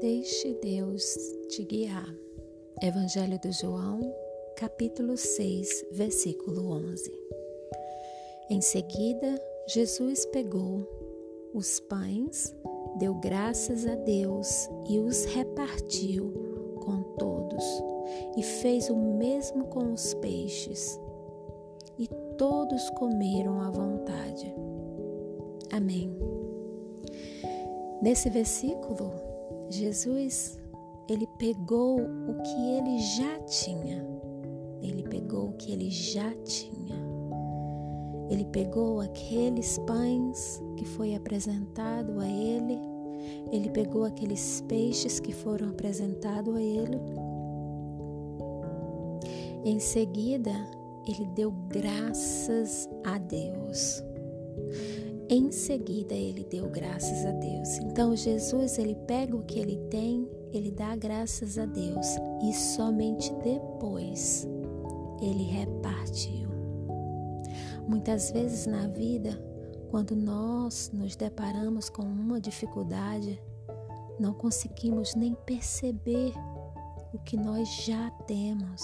Deixe Deus te guiar. Evangelho de João, capítulo 6, versículo 11. Em seguida, Jesus pegou os pães, deu graças a Deus e os repartiu com todos, e fez o mesmo com os peixes. E todos comeram à vontade. Amém. Nesse versículo, Jesus ele pegou o que ele já tinha. Ele pegou o que ele já tinha. Ele pegou aqueles pães que foi apresentado a ele. Ele pegou aqueles peixes que foram apresentados a ele. Em seguida, ele deu graças a Deus. Em seguida, ele deu graças a Deus. Então, Jesus, ele pega o que ele tem, ele dá graças a Deus e somente depois ele repartiu. Muitas vezes na vida, quando nós nos deparamos com uma dificuldade, não conseguimos nem perceber o que nós já temos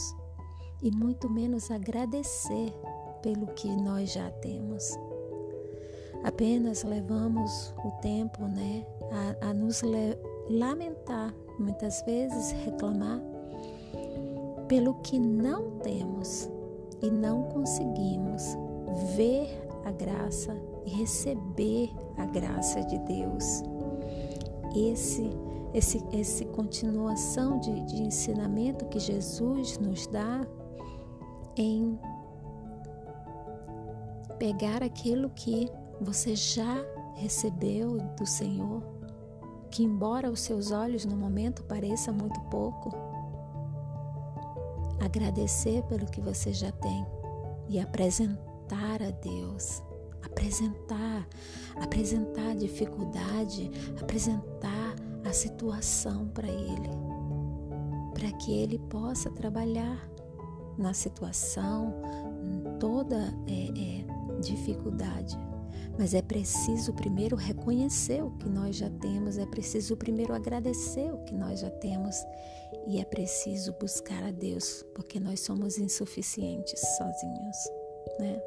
e muito menos agradecer pelo que nós já temos apenas levamos o tempo né, a, a nos lamentar, muitas vezes reclamar pelo que não temos e não conseguimos ver a graça e receber a graça de Deus. Esse, esse, esse continuação de, de ensinamento que Jesus nos dá em pegar aquilo que você já recebeu do Senhor, que embora os seus olhos no momento pareça muito pouco, agradecer pelo que você já tem e apresentar a Deus, apresentar, apresentar a dificuldade, apresentar a situação para Ele, para que Ele possa trabalhar na situação, em toda é, é, dificuldade. Mas é preciso primeiro reconhecer o que nós já temos, é preciso primeiro agradecer o que nós já temos e é preciso buscar a Deus, porque nós somos insuficientes sozinhos, né?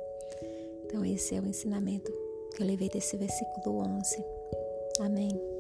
Então esse é o ensinamento que eu levei desse versículo 11. Amém.